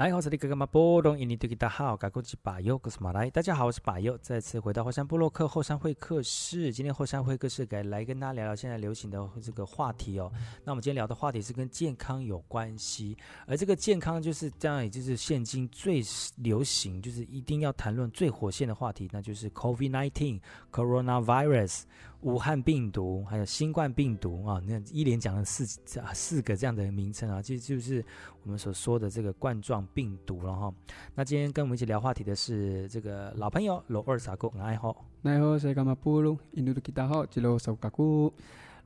来，我是你哥哥马波隆，印尼对吉大号，嘎古吉巴尤，格斯马来。大家好，我是巴尤，再次回到后山部落客后山会客室。今天后山会客室来来跟大家聊聊现在流行的这个话题哦。那我们今天聊的话题是跟健康有关系，而这个健康就是这样，也就是现今最流行，就是一定要谈论最火线的话题，那就是 COVID-19，Coronavirus。武汉病毒，还有新冠病毒啊，那一连讲了四四个这样的名称啊，其实就是我们所说的这个冠状病毒了哈。那今天跟我们一起聊话题的是这个老朋友罗二傻姑，你好，你好，谁干嘛不录？印度的吉他好，吉罗手嘎姑。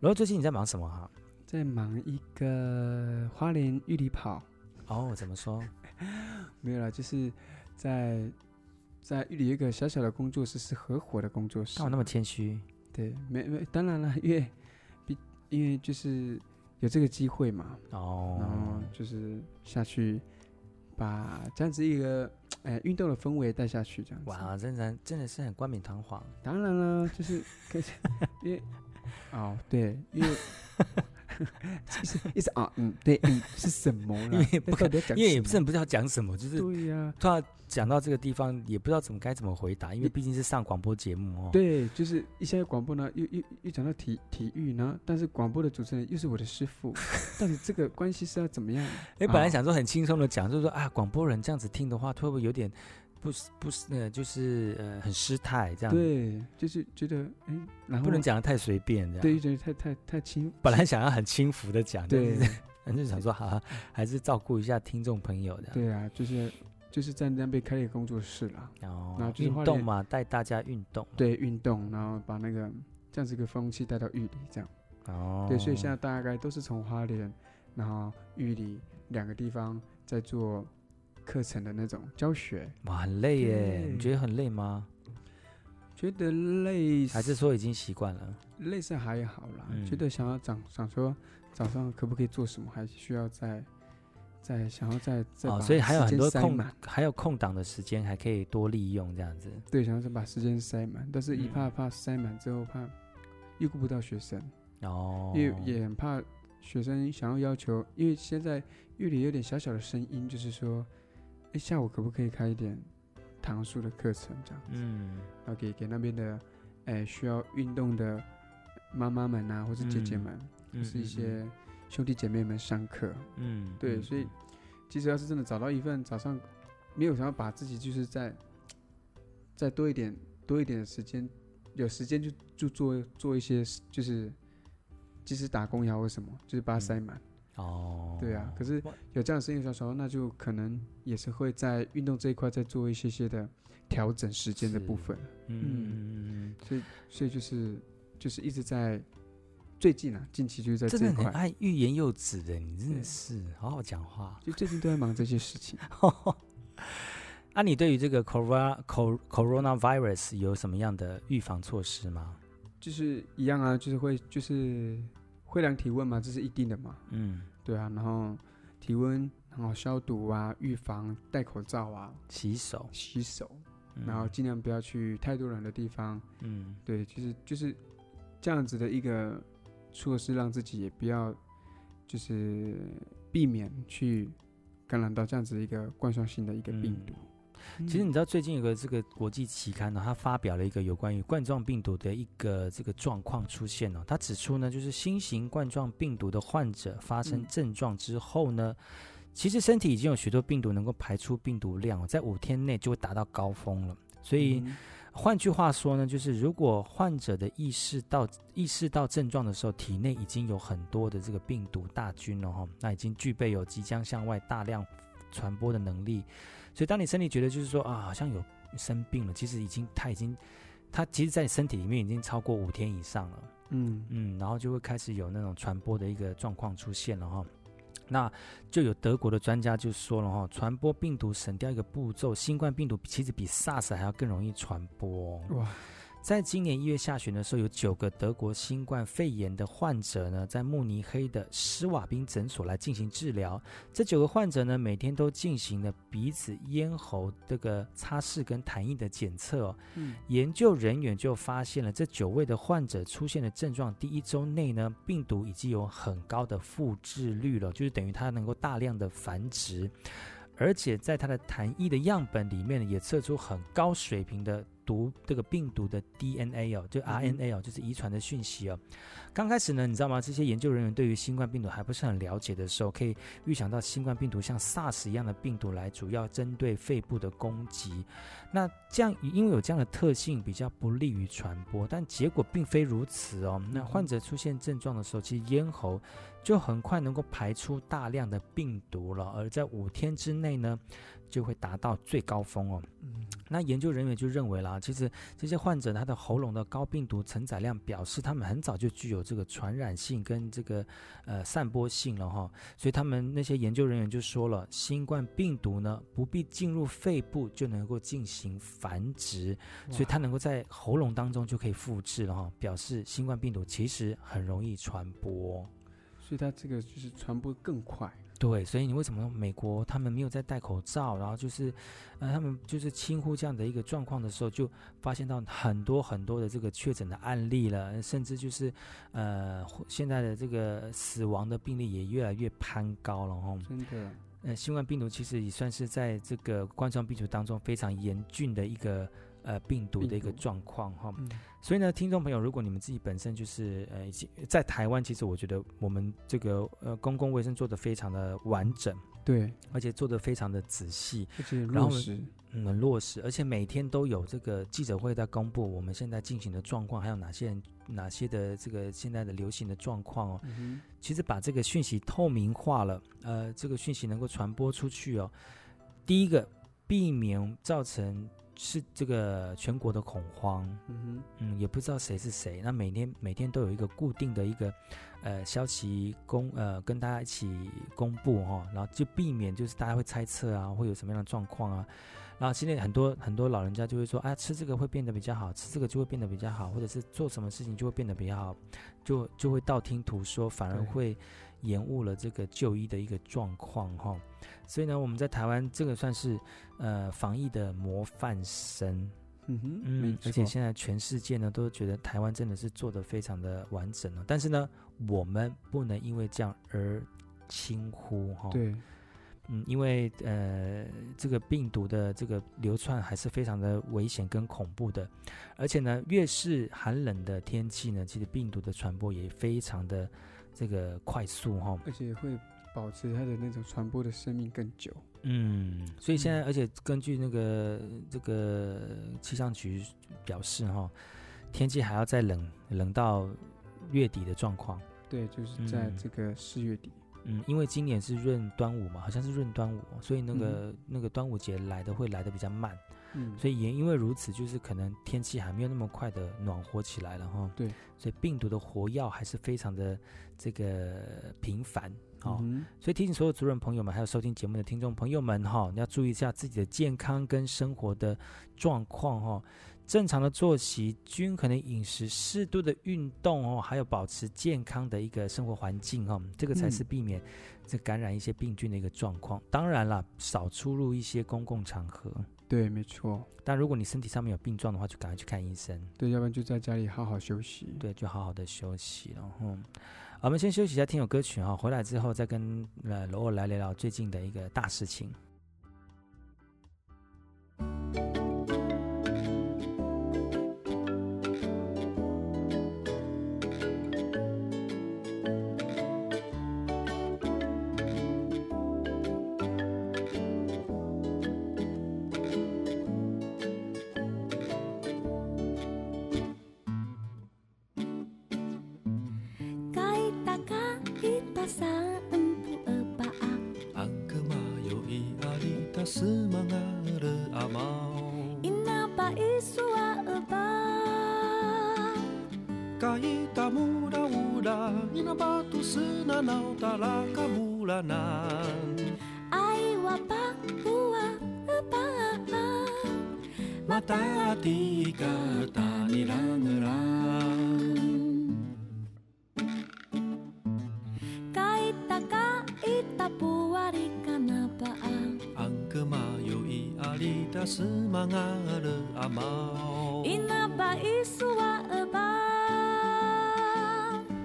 罗二最近你在忙什么哈？在忙一个花莲玉里跑。哦，怎么说？没有了，就是在在玉里一个小小的工作室，是合伙的工作室。干嘛那么谦虚？对，没没，当然了，因为，比因为就是有这个机会嘛，哦，然后就是下去把这样子一个哎运动的氛围带下去，这样子。哇，真的真的是很冠冕堂皇。当然了，就是可是，因为哦，对，因为。意思意思啊，嗯，对，嗯，是什么？因为不可，因为也不是很不知道讲什么，就是对呀。突然讲到这个地方，也不知道怎么该怎么回答，因为毕竟是上广播节目哦。对，就是一下广播呢，又又又讲到体体育呢，但是广播的主持人又是我的师傅，到底这个关系是要怎么样？哎，本来想说很轻松的讲，就是说啊，广播人这样子听的话，会不会有点？不是不是，呃，就是呃，很失态这样。对，就是觉得，哎，然后不能讲的太随便这样。对，觉得太太太轻。本来想要很轻浮的讲，对，反正想说，好，还是照顾一下听众朋友的。对啊，就是就是在那边开了一个工作室了，然后运动嘛，带大家运动。对，运动，然后把那个这样子一个风气带到玉里，这样。哦。对，所以现在大概都是从花莲，然后玉里两个地方在做。课程的那种教学，哇，很累耶！你觉得很累吗？觉得累，还是说已经习惯了？累是还好啦，嗯、觉得想要长想说早上可不可以做什么，还需要再再想要再再哦，所以还有很多空，还有空档的时间还可以多利用这样子。对，想要再把时间塞满，但是一怕怕塞满之后怕又顾不到学生哦，因为也很怕学生想要要求，因为现在玉里有点小小的声音，就是说。哎，下午可不可以开一点唐书的课程这样子？嗯，然后给给那边的，哎，需要运动的妈妈们啊，或是姐姐们，嗯、或是一些兄弟姐妹们上课。嗯，对，所以其实要是真的找到一份早上没有想要把自己就是在再多一点多一点的时间，有时间就就做做一些就是即使打工也好或什么，就是把它塞满。嗯哦，对啊，可是有这样的声音的时候，那就可能也是会在运动这一块再做一些些的调整时间的部分。嗯嗯，所以所以就是就是一直在最近啊，近期就是在这一块。真的很爱欲言又止的，你真的是好好讲话。就最近都在忙这些事情。啊，你对于这个 corona coronavirus 有什么样的预防措施吗？就是一样啊，就是会就是。会量体温嘛，这是一定的嘛。嗯，对啊，然后体温，然后消毒啊，预防，戴口罩啊，洗手，洗手，然后尽量不要去太多人的地方。嗯，对，其实就是这样子的一个措施，让自己也不要就是避免去感染到这样子一个冠状性的一个病毒。嗯其实你知道最近有个这个国际期刊呢，它发表了一个有关于冠状病毒的一个这个状况出现了。它指出呢，就是新型冠状病毒的患者发生症状之后呢，其实身体已经有许多病毒能够排出病毒量，在五天内就会达到高峰了。所以换句话说呢，就是如果患者的意识到意识到症状的时候，体内已经有很多的这个病毒大军了哈，那已经具备有即将向外大量传播的能力。所以，当你身体觉得就是说啊，好像有生病了，其实已经，它已经，它其实，在你身体里面已经超过五天以上了。嗯嗯，然后就会开始有那种传播的一个状况出现了哈。那就有德国的专家就说了哈，传播病毒省掉一个步骤，新冠病毒其实比 SARS 还要更容易传播。哇，在今年一月下旬的时候，有九个德国新冠肺炎的患者呢，在慕尼黑的施瓦宾诊所来进行治疗。这九个患者呢，每天都进行了鼻子、咽喉这个擦拭跟痰液的检测哦。嗯，研究人员就发现了这九位的患者出现的症状，第一周内呢，病毒已经有很高的复制率了，就是等于它能够大量的繁殖，而且在它的痰液的样本里面呢也测出很高水平的。毒这个病毒的 DNA 哦，就 RNA 哦，就是遗传的讯息哦。刚开始呢，你知道吗？这些研究人员对于新冠病毒还不是很了解的时候，可以预想到新冠病毒像 SARS 一样的病毒来主要针对肺部的攻击。那这样因为有这样的特性，比较不利于传播。但结果并非如此哦。那患者出现症状的时候，其实咽喉就很快能够排出大量的病毒了，而在五天之内呢，就会达到最高峰哦。嗯，那研究人员就认为啦，其实这些患者他的喉咙的高病毒承载量表示他们很早就具有这个传染性跟这个呃散播性了哈。所以他们那些研究人员就说了，新冠病毒呢不必进入肺部就能够进行繁殖，所以它能够在喉咙当中就可以复制了哈，表示新冠病毒其实很容易传播，所以它这个就是传播更快。对，所以你为什么美国他们没有在戴口罩，然后就是，呃，他们就是轻忽这样的一个状况的时候，就发现到很多很多的这个确诊的案例了，甚至就是，呃，现在的这个死亡的病例也越来越攀高了哦。真的，呃，新冠病毒其实也算是在这个冠状病毒当中非常严峻的一个。呃，病毒的一个状况哈，嗯、所以呢，听众朋友，如果你们自己本身就是呃，在台湾，其实我觉得我们这个呃公共卫生做的非常的完整，对，而且做的非常的仔细，而且落实，嗯，很落实，而且每天都有这个记者会在公布我们现在进行的状况，还有哪些人、哪些的这个现在的流行的状况哦。嗯、其实把这个讯息透明化了，呃，这个讯息能够传播出去哦。第一个，避免造成。是这个全国的恐慌，嗯哼，嗯，也不知道谁是谁。那每天每天都有一个固定的一个，呃，消息公呃跟大家一起公布哈、哦，然后就避免就是大家会猜测啊，会有什么样的状况啊。然后现在很多很多老人家就会说，啊，吃这个会变得比较好，吃这个就会变得比较好，或者是做什么事情就会变得比较好，就就会道听途说，反而会延误了这个就医的一个状况哈。所以呢，我们在台湾这个算是呃防疫的模范生，嗯哼，嗯，而且现在全世界呢都觉得台湾真的是做的非常的完整了。但是呢，我们不能因为这样而轻忽哈。对，嗯，因为呃这个病毒的这个流窜还是非常的危险跟恐怖的，而且呢，越是寒冷的天气呢，其实病毒的传播也非常的这个快速哈，而且会。保持它的那种传播的生命更久。嗯，所以现在，而且根据那个这个气象局表示，哈，天气还要再冷冷到月底的状况。对，就是在这个四月底。嗯，因为今年是闰端午嘛，好像是闰端午，所以那个、嗯、那个端午节来的会来的比较慢。嗯，所以也因为如此，就是可能天气还没有那么快的暖和起来了哈。对，所以病毒的活跃还是非常的这个频繁。哦，所以提醒所有族人朋友们，还有收听节目的听众朋友们，哈，你要注意一下自己的健康跟生活的状况，哈，正常的作息、均衡的饮食、适度的运动，哦，还有保持健康的一个生活环境，哈，这个才是避免这感染一些病菌的一个状况。当然了，少出入一些公共场合。对，没错。但如果你身体上面有病状的话，就赶快去看医生。对，要不然就在家里好好休息。对，就好好的休息然后。我们先休息一下，听首歌曲哈，回来之后再跟呃罗罗来聊聊最近的一个大事情。sa mga amaw Ina pa isuwa ba? Kahit amuda-uda Ina ba to sa nanaw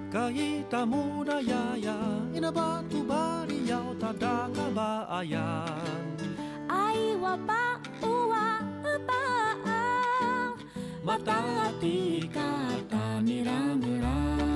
Kahit amurayaya, inabatu-bari yaw tadakabaayan. Ay wapa uwa upaaw, matangati kata nirang-nirang.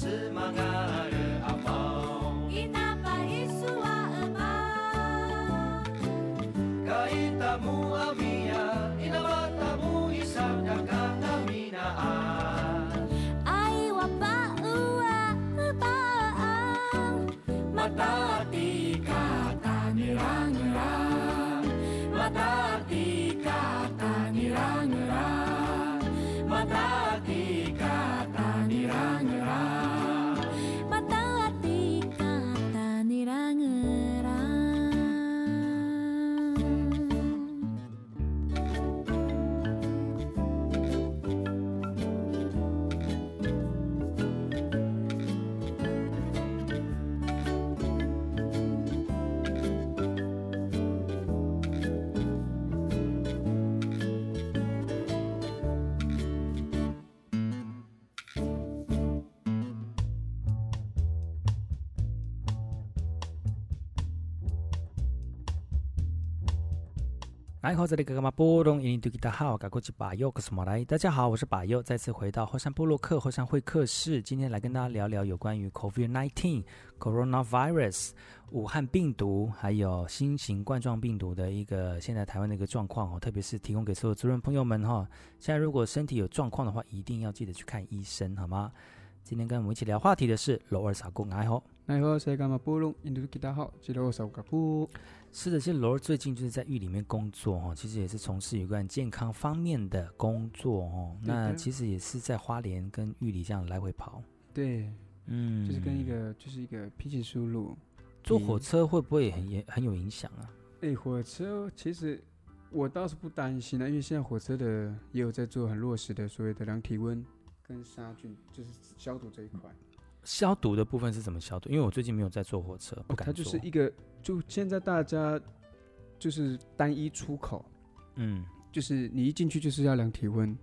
是吗？来好，这里哥哥们波隆印尼多吉达好，赶过去把右克什么来？大家好，我是把右，再次回到后山部落客后山会客室，今天来跟大家聊聊有关于 COVID-19 Coronavirus 武汉病毒，还有新型冠状病毒的一个现在台湾的一个状况哦，特别是提供给所有族人朋友们哈，现在如果身体有状况的话，一定要记得去看医生，好吗？今天跟我们一起聊话题的是罗尔萨公，来好，来好，谁干嘛波隆印度吉达好，吉罗萨古是的，其实罗最近就是在狱里面工作哦，其实也是从事有关健康方面的工作哦。那其实也是在花莲跟狱里这样来回跑。对，嗯，就是跟一个就是一个平行输入。坐火车会不会很也很有影响啊？哎，火车其实我倒是不担心啊，因为现在火车的也有在做很落实的所谓的量体温跟杀菌，就是消毒这一块。消毒的部分是怎么消毒？因为我最近没有在坐火车，不敢坐。它就是一个，就现在大家就是单一出口，嗯，就是你一进去就是要量体温，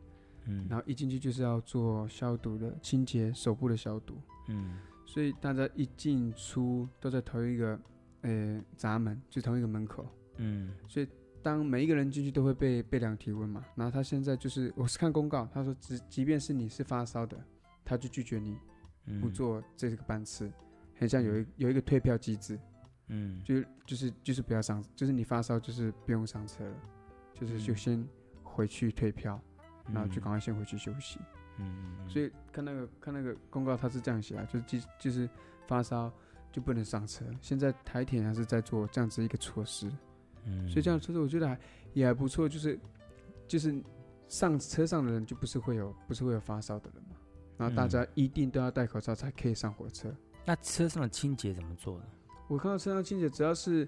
嗯，然后一进去就是要做消毒的清洁，手部的消毒，嗯，所以大家一进出都在同一个呃闸门，就同一个门口，嗯，所以当每一个人进去都会被被量体温嘛。然后他现在就是，我是看公告，他说只即便是你是发烧的，他就拒绝你。不做这个班次，很像有一有一个退票机制，嗯，就就是就是不要上，就是你发烧就是不用上车了，就是就先回去退票，嗯、然后就赶快先回去休息，嗯，所以看那个看那个公告，他是这样写啊，就是即就是发烧就不能上车。现在台铁还是在做这样子一个措施，嗯，所以这样车子我觉得还也还不错，就是就是上车上的人就不是会有不是会有发烧的人嘛。然后大家一定都要戴口罩才可以上火车。嗯、那车上的清洁怎么做呢？我看到车上清洁，只要是，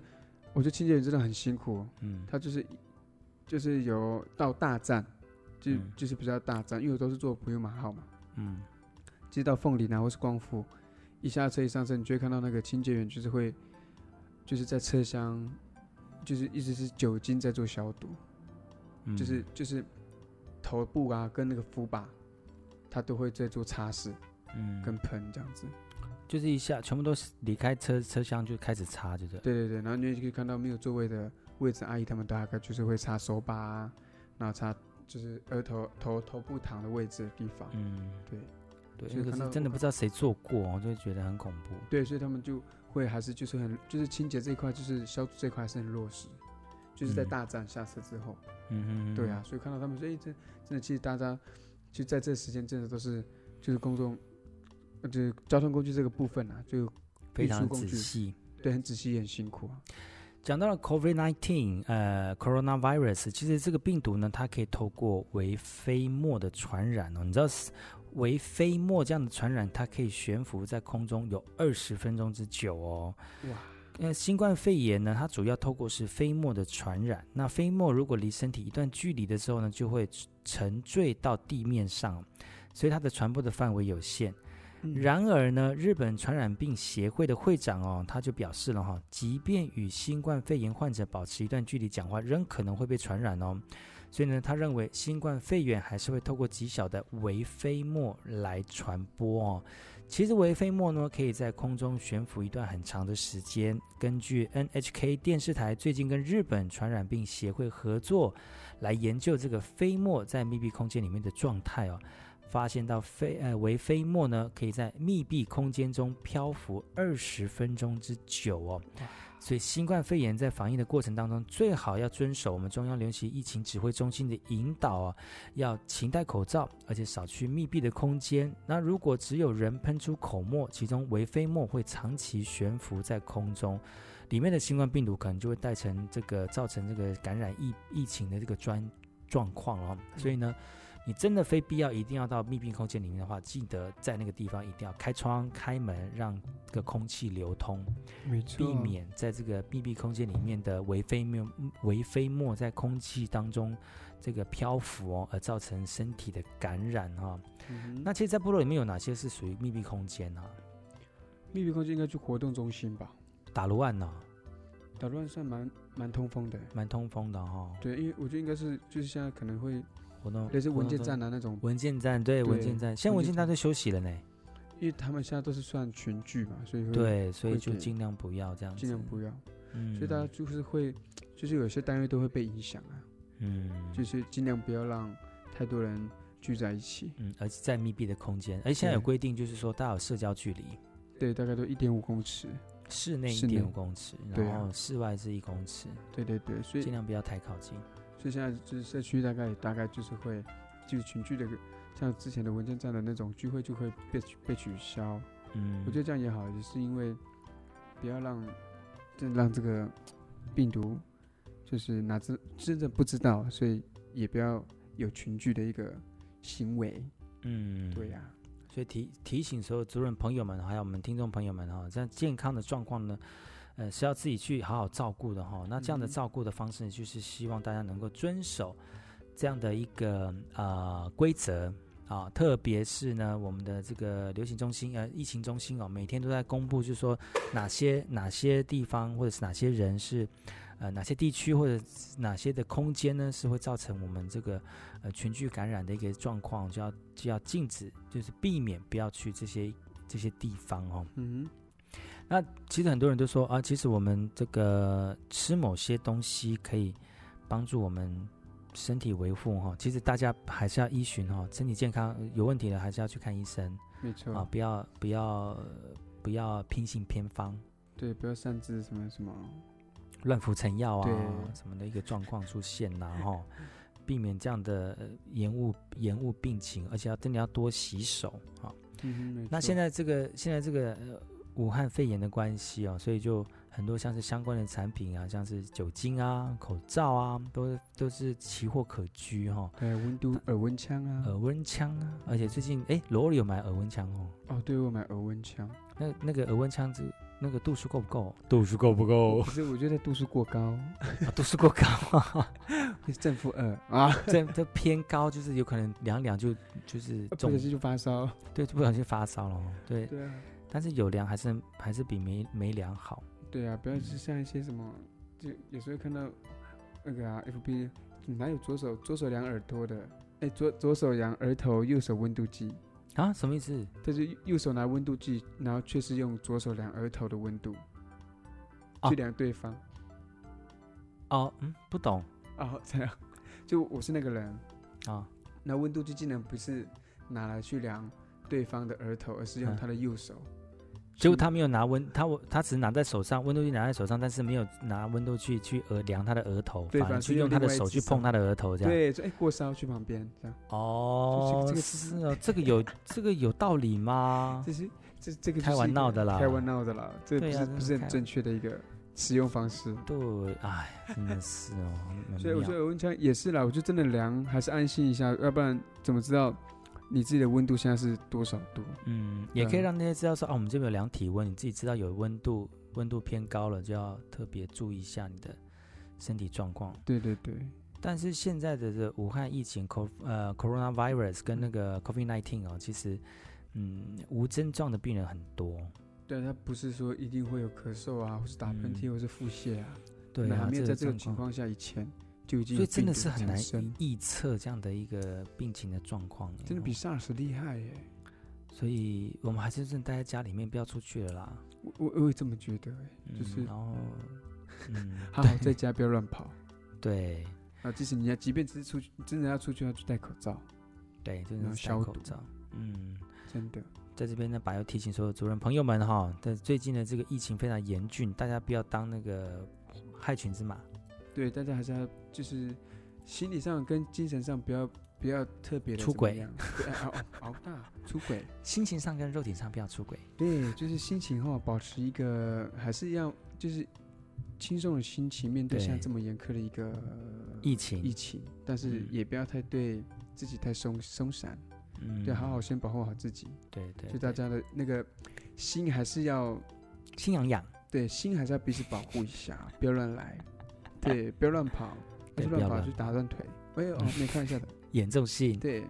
我觉得清洁员真的很辛苦。嗯，他就是，就是有到大站，就、嗯、就是比较大站，因为我都是坐普悠玛号嘛。嗯，接到凤林啊，或是光复，一下车一上车，你就会看到那个清洁员就是会，就是在车厢，就是一直是酒精在做消毒，嗯、就是就是头部啊跟那个扶把。他都会在做擦拭，嗯，跟喷这样子，就是一下全部都离开车车厢就开始擦，就是。对对对，然后你就可以看到没有座位的位置，阿姨他们大概就是会擦手把啊，然后擦就是额头头头部躺的位置的地方。嗯，对对，所以可是真的不知道谁做过，我就觉得很恐怖。对，所以他们就会还是就是很就是清洁这一块，就是消毒这一块还是很落实。就是在大战下车之后，嗯哼，对啊，所以看到他们说，哎，这真的其实大家就在这时间真的都是就是公众，就是交通工具这个部分啊，就非常仔细，对，很仔细也很辛苦啊。讲到了 COVID-19，呃，coronavirus，其实这个病毒呢，它可以透过微飞沫的传染哦。你知道微飞沫这样的传染，它可以悬浮在空中有二十分钟之久哦。哇！那新冠肺炎呢？它主要透过是飞沫的传染。那飞沫如果离身体一段距离的时候呢，就会沉坠到地面上，所以它的传播的范围有限。嗯、然而呢，日本传染病协会的会长哦，他就表示了哈，即便与新冠肺炎患者保持一段距离讲话，仍可能会被传染哦。所以呢，他认为新冠肺炎还是会透过极小的微飞沫来传播哦。其实微飞沫呢，可以在空中悬浮一段很长的时间。根据 NHK 电视台最近跟日本传染病协会合作，来研究这个飞沫在密闭空间里面的状态哦，发现到飞呃微飞沫呢，可以在密闭空间中漂浮二十分钟之久哦。所以新冠肺炎在防疫的过程当中，最好要遵守我们中央流行疫情指挥中心的引导啊，要勤戴口罩，而且少去密闭的空间。那如果只有人喷出口沫，其中微飞沫会长期悬浮在空中，里面的新冠病毒可能就会带成这个造成这个感染疫疫情的这个专状况哦。所以呢。你真的非必要一定要到密闭空间里面的话，记得在那个地方一定要开窗开门，让这个空气流通，避免在这个密闭空间里面的微飞沫微飞沫在空气当中这个漂浮哦，而造成身体的感染哈、哦。嗯、那其实，在部落里面有哪些是属于密闭空间呢、啊？密闭空间应该就活动中心吧？打卤案呢？打卤案算蛮蛮通风的，蛮通风的哈、哦。对，因为我觉得应该是就是现在可能会。活动也是文件站的那种。文件站，对，对文件站，现在文件站。都休息了呢，因为他们现在都是算群聚嘛，所以对，所以就尽量不要这样子，尽量不要，嗯，所以大家就是会，就是有些单位都会被影响啊，嗯，就是尽量不要让太多人聚在一起，嗯，而且在密闭的空间，而且现在有规定，就是说大家有社交距离，对，大概都一点五公尺，室内一点五公尺，然后室外是一公尺，对对对，所以尽量不要太靠近。所以现在就是社区大概大概就是会，就是群聚的，像之前的文件站的那种聚会就会被被取消。嗯，我觉得这样也好，也是因为不要让，这让这个病毒就是哪知真的不知道，所以也不要有群聚的一个行为。嗯，对呀、啊。所以提提醒所有主任朋友们，还有我们听众朋友们哈，这样健康的状况呢。呃，是要自己去好好照顾的哈。那这样的照顾的方式，就是希望大家能够遵守这样的一个呃规则啊。特别是呢，我们的这个流行中心呃疫情中心哦，每天都在公布，就是说哪些哪些地方或者是哪些人是呃哪些地区或者哪些的空间呢，是会造成我们这个呃群聚感染的一个状况，就要就要禁止，就是避免不要去这些这些地方哦。嗯。那其实很多人都说啊，其实我们这个吃某些东西可以帮助我们身体维护哈。其实大家还是要依循哈，身体健康有问题的还是要去看医生。没错啊，不要不要不要偏信偏方。对，不要擅自什么什么乱服成药啊，什么的一个状况出现呐哈，避免这样的延误延误病情，而且要真的要多洗手啊。嗯，那现在这个现在这个。武汉肺炎的关系哦，所以就很多像是相关的产品啊，像是酒精啊、口罩啊，都都是奇货可居哈、哦。对，温度耳温枪啊，耳温枪啊，而且最近哎，罗里有买耳温枪哦。哦，对，我买耳温枪。那那个耳温枪子，那个度数够不够？度数够不够？可是我觉得度数过高，啊、度数过高，正负二啊，这 这偏高，就是有可能量量就就是中，不小心就发烧。对，不小心发烧了。对。对啊。但是有量还是还是比没没量好。对啊，不要是像一些什么，就有时候看到那个啊，FB，哪有左手左手量耳朵的？哎，左左手量额头，右手温度计。啊？什么意思？就是右手拿温度计，然后却是用左手量额头的温度，哦去量对方。哦，嗯，不懂哦，这样，就我是那个人，啊。那温度计竟然不是拿来去量对方的额头，而是用他的右手。结果他没有拿温，他我他只是拿在手上，温度计拿在手上，但是没有拿温度计去额量他的额头，对反而去用他的手去碰他的额头，这样。对，说哎过烧去旁边这样。哦，这个是哦，这个有这个有道理吗？这是这这个开玩闹的啦，开玩闹的啦，这个不是、啊、不是很正确的一个使用方式。对，哎，真的是哦。所以我觉得温枪也是啦，我就真的量还是安心一下，要不然怎么知道？你自己的温度现在是多少度？嗯，也可以让那些知道说，啊，我们这边有量体温，你自己知道有温度，温度偏高了，就要特别注意一下你的身体状况。对对对。但是现在的这武汉疫情，co 呃 coronavirus 跟那个 COVID nineteen 哦，其实嗯无症状的病人很多。对，他不是说一定会有咳嗽啊，或是打喷嚏，或是腹泻啊。对啊。还没有在这个情况下以前。就所以真的是很难预测这样的一个病情的状况，真的比 SARS 厉害耶。所以我们还是真的待在家里面，不要出去了啦。我我我也这么觉得，就是、嗯、然后嗯，好好在家不要乱跑。对啊，即使你要，即便只是出去，真的要出去，要去戴口罩。对，就是戴口罩。嗯，真的，在这边呢，把要提醒所有主任朋友们哈，但最近的这个疫情非常严峻，大家不要当那个害群之马。对，大家还是要就是心理上跟精神上不要不要特别的出轨，熬熬大出轨，心情上跟肉体上不要出轨。对，就是心情哈，保持一个还是要就是轻松的心情面对像这么严苛的一个疫情疫情，但是也不要太对自己太松松散，嗯，对，好好先保护好自己。对对，就大家的那个心还是要心痒痒，对，心还是要彼此保护一下，不要乱来。对，不要乱跑，不要乱跑就打断腿。哎呦，没看一下的，严重性。对，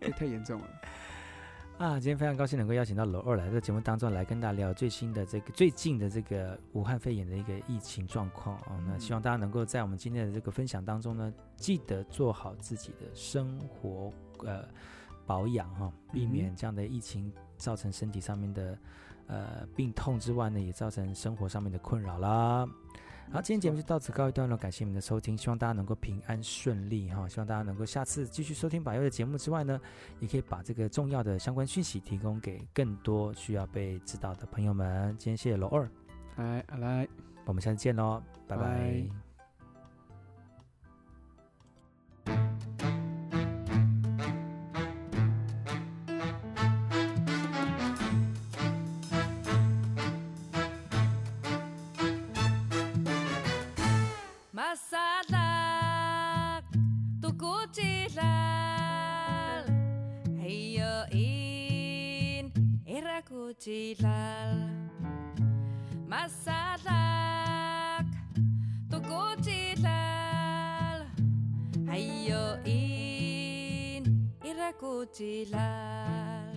这太严重了。啊，今天非常高兴能够邀请到老二来在节目当中来跟大家聊最新的这个最近的这个武汉肺炎的一个疫情状况啊。那希望大家能够在我们今天的这个分享当中呢，记得做好自己的生活呃保养哈，避免这样的疫情造成身体上面的呃病痛之外呢，也造成生活上面的困扰啦。好，今天节目就到此告一段落，感谢你们的收听，希望大家能够平安顺利哈，希望大家能够下次继续收听百优的节目之外呢，也可以把这个重要的相关讯息提供给更多需要被知道的朋友们。今天谢谢罗二，来来，我们下次见喽，拜拜。拜 Tilal Masalak Tuku tilal Aio Irakutilal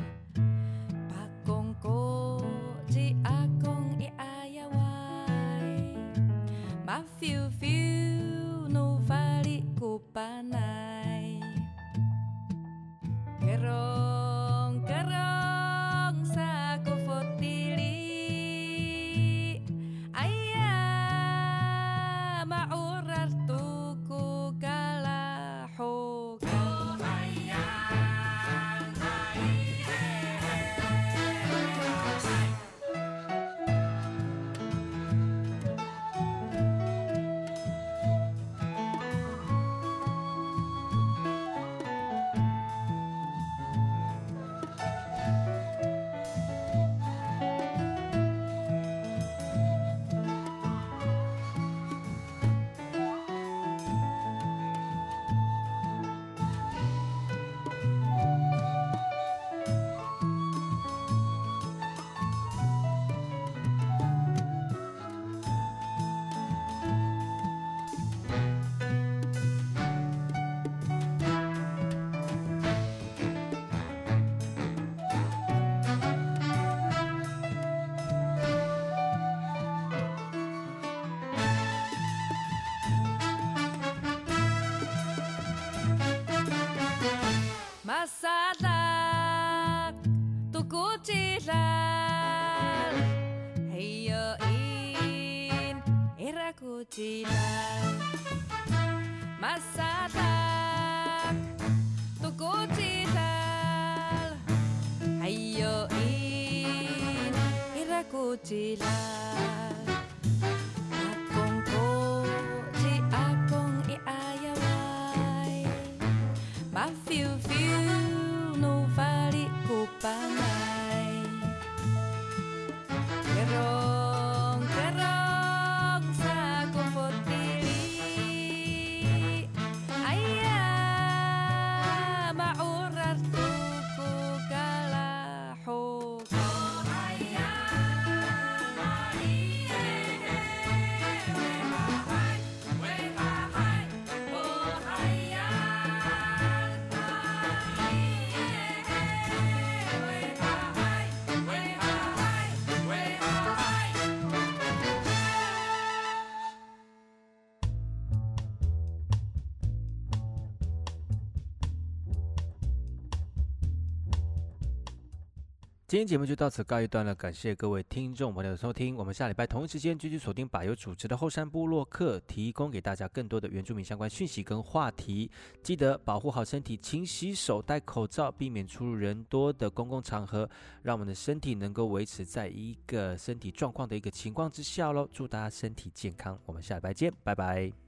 cutilar. 今天节目就到此告一段落，感谢各位听众朋友的收听。我们下礼拜同一时间继续锁定百忧主持的后山部落客，提供给大家更多的原住民相关讯息跟话题。记得保护好身体，勤洗手，戴口罩，避免出入人多的公共场合，让我们的身体能够维持在一个身体状况的一个情况之下喽。祝大家身体健康，我们下礼拜见，拜拜。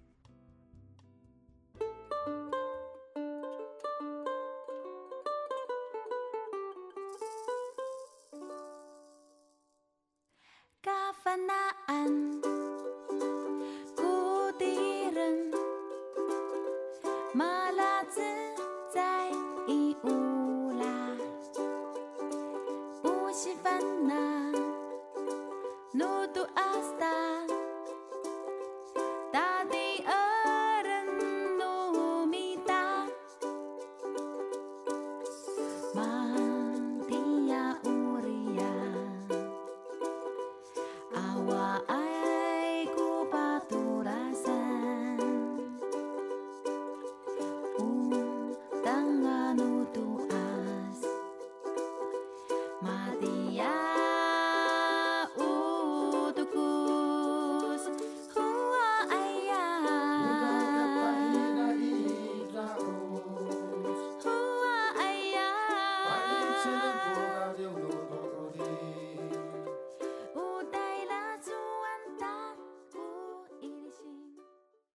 起烦恼